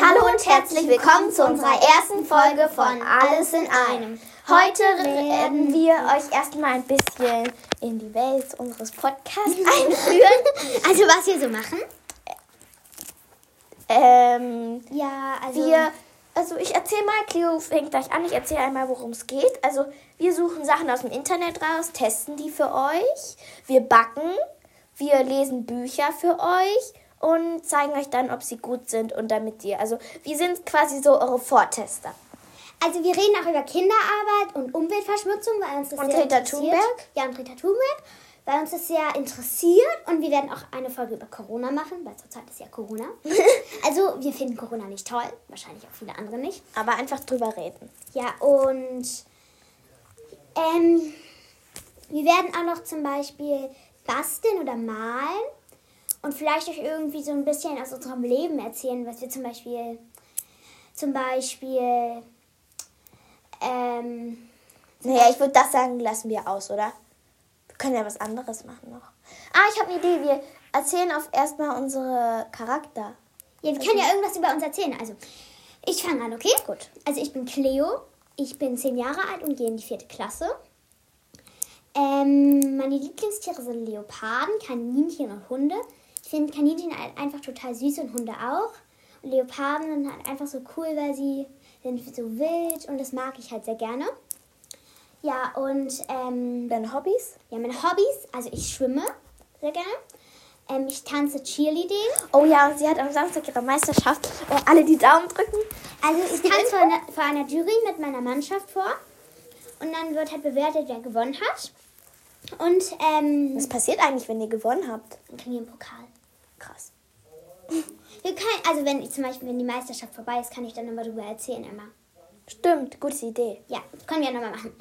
Hallo und herzlich willkommen zu unserer ersten Folge von Alles in einem. Heute werden wir euch erstmal ein bisschen in die Welt unseres Podcasts einführen. Also was wir so machen? Ähm, Ja, also wir, also ich erzähle mal, Cleo fängt gleich an, ich erzähle einmal, worum es geht. Also wir suchen Sachen aus dem Internet raus, testen die für euch, wir backen, wir lesen Bücher für euch und zeigen euch dann, ob sie gut sind und damit ihr, also wir sind quasi so eure Vortester. Also wir reden auch über Kinderarbeit und Umweltverschmutzung, weil uns das Und sehr Greta interessiert. Thunberg? Ja, und Greta Thunberg, weil uns das sehr interessiert. Und wir werden auch eine Folge über Corona machen, weil zurzeit ist ja Corona. also wir finden Corona nicht toll, wahrscheinlich auch viele andere nicht. Aber einfach drüber reden. Ja, und ähm, wir werden auch noch zum Beispiel basteln oder malen und vielleicht euch irgendwie so ein bisschen aus unserem Leben erzählen, was wir zum Beispiel, zum Beispiel, ähm, Naja, ich würde das sagen, lassen wir aus, oder? Wir können ja was anderes machen noch. Ah, ich habe eine Idee. Wir erzählen auf erstmal unsere Charakter. ja, wir können ja irgendwas über uns erzählen. Also, ich fange an, okay? Gut. Also, ich bin Cleo, ich bin zehn Jahre alt und gehe in die vierte Klasse. Ähm, meine Lieblingstiere sind Leoparden, Kaninchen und Hunde. Ich finde Kaninchen einfach total süß und Hunde auch. Und Leoparden sind halt einfach so cool, weil sie sind so wild und das mag ich halt sehr gerne. Ja, und ähm, Deine Hobbys? ja, meine Hobbys, also ich schwimme sehr gerne. Ähm, ich tanze Cheerleading. Oh ja, und sie hat am Samstag ihre Meisterschaft. Oh, alle die Daumen drücken. Also ich tanze vor einer, vor einer Jury mit meiner Mannschaft vor. Und dann wird halt bewertet, wer gewonnen hat. Und ähm, Was passiert eigentlich, wenn ihr gewonnen habt? dann kriegen wir einen Pokal. Krass. Wir können, also wenn zum Beispiel, wenn die Meisterschaft vorbei ist, kann ich dann immer darüber erzählen immer. Stimmt, gute Idee. Ja, können wir nochmal machen.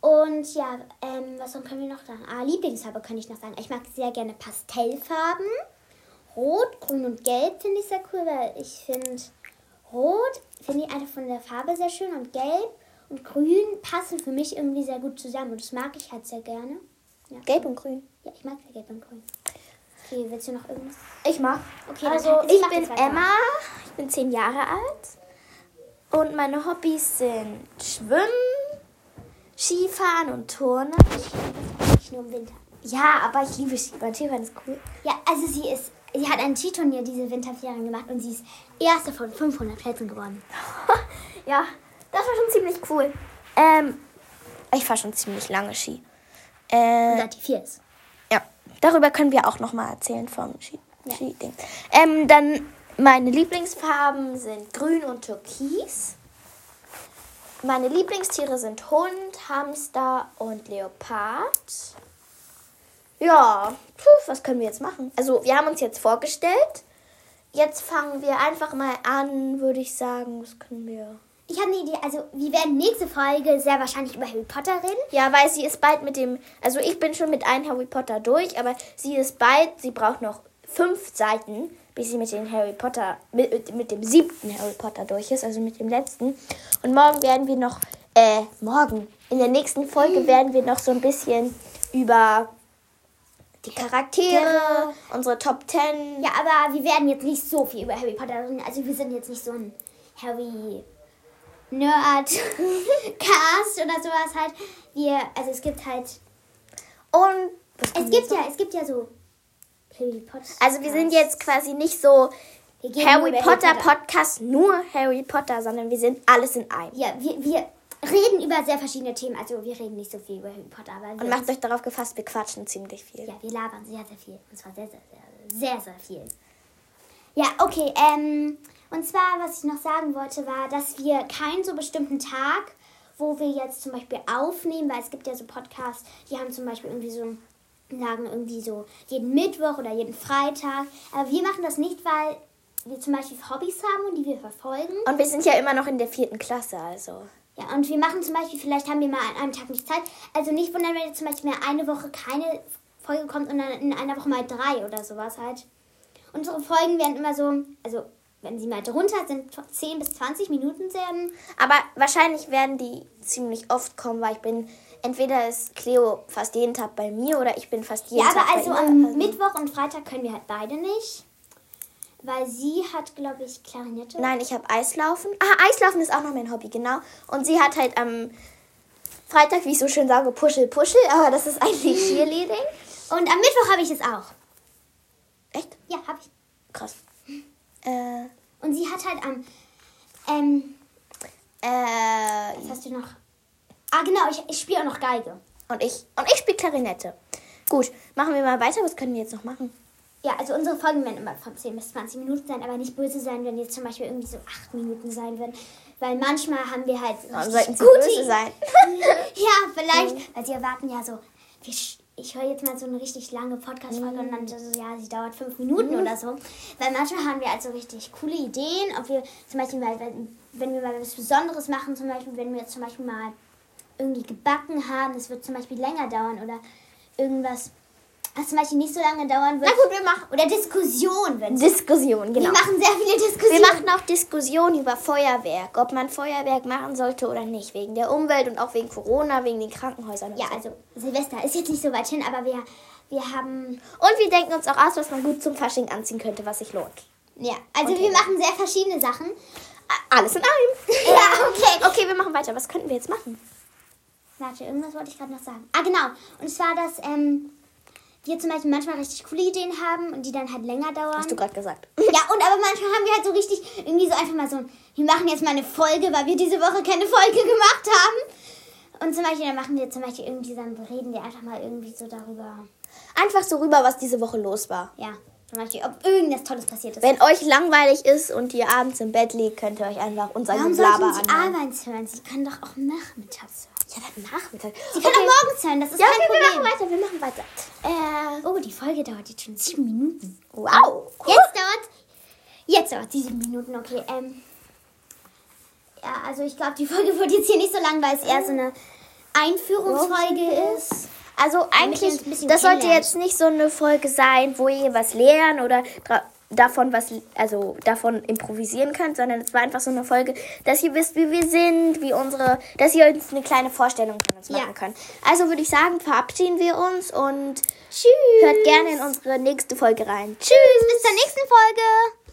Und ja, ähm, was können wir noch sagen? Ah, Lieblingsfarbe kann ich noch sagen. Ich mag sehr gerne Pastellfarben. Rot, Grün und Gelb finde ich sehr cool, weil ich finde Rot finde ich einfach von der Farbe sehr schön und Gelb und Grün passen für mich irgendwie sehr gut zusammen und das mag ich halt sehr gerne. Ja, Gelb und grün. ja ich mag sehr Gelb und Grün. Okay, willst du noch irgendwas? Ich mach. Okay, also ich ich bin. Emma, ich bin zehn Jahre alt und meine Hobbys sind Schwimmen, Skifahren und Turnen. Ich nur im Winter. Ja, aber ich liebe Skifahren. Skifahren ist cool. Ja, also sie ist, sie hat ein Skiturnier diese Winterferien gemacht und sie ist erste von 500 Plätzen geworden. ja, das war schon ziemlich cool. Ähm, ich fahre schon ziemlich lange Ski. Äh, Seit die vier ist. Ja, darüber können wir auch noch mal erzählen vom Ski Ski-Ding. Ähm, dann meine Lieblingsfarben sind grün und türkis. Meine Lieblingstiere sind Hund, Hamster und Leopard. Ja, puh, was können wir jetzt machen? Also, wir haben uns jetzt vorgestellt. Jetzt fangen wir einfach mal an, würde ich sagen. Was können wir? Ich habe eine Idee. Also, wir werden nächste Folge sehr wahrscheinlich über Harry Potter reden. Ja, weil sie ist bald mit dem, also ich bin schon mit einem Harry Potter durch, aber sie ist bald, sie braucht noch fünf Seiten, bis sie mit dem Harry Potter, mit, mit dem siebten Harry Potter durch ist, also mit dem letzten. Und morgen werden wir noch, äh, morgen, in der nächsten Folge werden wir noch so ein bisschen über die Charaktere, unsere Top Ten. Ja, aber wir werden jetzt nicht so viel über Harry Potter reden. Also, wir sind jetzt nicht so ein Harry Nerd Cast oder sowas halt. Wir, also es gibt halt, Und es gibt ja, es gibt ja so Harry Potter. Also wir sind jetzt quasi nicht so Harry über Potter Podcast, nur Harry Potter, sondern wir sind alles in einem. Ja, wir, wir reden über sehr verschiedene Themen. Also, wir reden nicht so viel über Harry Potter, aber Und macht euch darauf gefasst, wir quatschen ziemlich viel. Ja, wir labern sehr, sehr viel. Und zwar sehr, sehr, sehr, sehr, sehr viel. Ja, okay. Ähm, und zwar, was ich noch sagen wollte, war, dass wir keinen so bestimmten Tag, wo wir jetzt zum Beispiel aufnehmen, weil es gibt ja so Podcasts, die haben zum Beispiel irgendwie so, sagen irgendwie so jeden Mittwoch oder jeden Freitag. Aber wir machen das nicht, weil wir zum Beispiel Hobbys haben und die wir verfolgen. Und wir sind ja immer noch in der vierten Klasse, also. Ja, und wir machen zum Beispiel, vielleicht haben wir mal an einem Tag nicht Zeit. Also nicht wundern, wenn jetzt zum Beispiel eine Woche keine Folge kommt und dann in einer Woche mal drei oder sowas halt. Unsere Folgen werden immer so, also wenn sie mal drunter sind, 10 bis 20 Minuten sehr. Aber wahrscheinlich werden die ziemlich oft kommen, weil ich bin, entweder ist Cleo fast jeden Tag bei mir oder ich bin fast jeden Ja, Tag aber also bei ihr. am Also- Mittwoch und Freitag können wir halt beide nicht. Weil sie hat, glaube ich, Klarinette. Nein, ich habe Eislaufen. Ah, Eislaufen ist auch noch mein Hobby, genau. Und sie hat halt am Freitag, wie ich so schön sage, Puschel, Puschel, aber das ist eigentlich Cheerleading. Und am Mittwoch habe ich es auch. Echt? Ja, habe ich. Krass. Äh, Und sie hat halt am. Ähm, äh, was hast du noch? Ah, genau, ich, ich spiele auch noch Geige. und ich, und ich spiele Klarinette. Gut, machen wir mal weiter. Was können wir jetzt noch machen? Ja, also unsere Folgen werden immer von 10 bis 20 Minuten sein, aber nicht böse sein, wenn jetzt zum Beispiel irgendwie so 8 Minuten sein würden. Weil manchmal haben wir halt. Warum sollten sie gute böse sein? ja, vielleicht, weil sie erwarten ja so, wir, ich höre jetzt mal so eine richtig lange Podcast-Folge und dann so, ja, sie dauert fünf Minuten oder so. Weil manchmal haben wir also richtig coole Ideen, ob wir zum Beispiel mal, wenn, wenn wir mal was Besonderes machen, zum Beispiel, wenn wir jetzt zum Beispiel mal irgendwie gebacken haben, das wird zum Beispiel länger dauern oder irgendwas, was zum Beispiel nicht so lange dauern wird. Na gut, wir machen Oder Diskussion, wenn Diskussion, genau. Wir machen sehr viele Wir Diskussionen. machen auch Diskussionen über Feuerwerk, ob man Feuerwerk machen sollte oder nicht, wegen der Umwelt und auch wegen Corona, wegen den Krankenhäusern. und ja, so. also Silvester ist jetzt nicht so weit hin, aber wir, wir haben Und wir denken uns auch aus, was man gut zum Fasching anziehen könnte, was sich lohnt. Ja, also Okay. wir machen sehr verschiedene Sachen. Alles in einem. Ja, okay. Okay, wir machen weiter. Was könnten wir jetzt machen? Warte, irgendwas wollte ich gerade noch sagen. Ah, genau. Und zwar, dass ähm, wir zum Beispiel manchmal richtig coole Ideen haben und die dann halt länger dauern. Hast du gerade gesagt. ja, und aber manchmal haben wir halt so richtig, irgendwie so einfach mal so, wir machen jetzt mal eine Folge, weil wir diese Woche keine Folge gemacht haben. Und zum Beispiel, dann machen wir zum Beispiel irgendwie, dann reden wir einfach mal irgendwie so darüber, Einfach so rüber, was diese Woche los war. ja, zum Beispiel, ob irgendwas Tolles passiert ist. Wenn euch langweilig ist und ihr abends im Bett liegt, könnt ihr euch einfach unser Warum sollten Gelaber Sie anhören. abends hören? Sie können doch auch nachmittags hören. Ja, dann Nachmittag. Sie können auch morgens hören, das ist Ja, kein okay, wir Problem. machen weiter, wir machen weiter. Äh, Oh, die Folge dauert jetzt schon sieben Minuten. wow. Jetzt dauert. Jetzt dauert sie sieben Minuten, okay. Ähm, ja, also ich glaube, die Folge wird jetzt hier nicht so lang, weil es eher so eine Einführungsfolge ist. Also wir eigentlich, das sollte jetzt nicht so eine Folge sein, wo ihr was lernen oder davon was, also davon improvisieren könnt, sondern es war einfach so eine Folge, dass ihr wisst, wie wir sind, wie unsere, dass ihr uns eine kleine Vorstellung von uns Ja. machen könnt. Also würde ich sagen, verabschieden wir uns und Tschüss. hört gerne in unsere nächste Folge rein. Tschüss, bis zur nächsten Folge.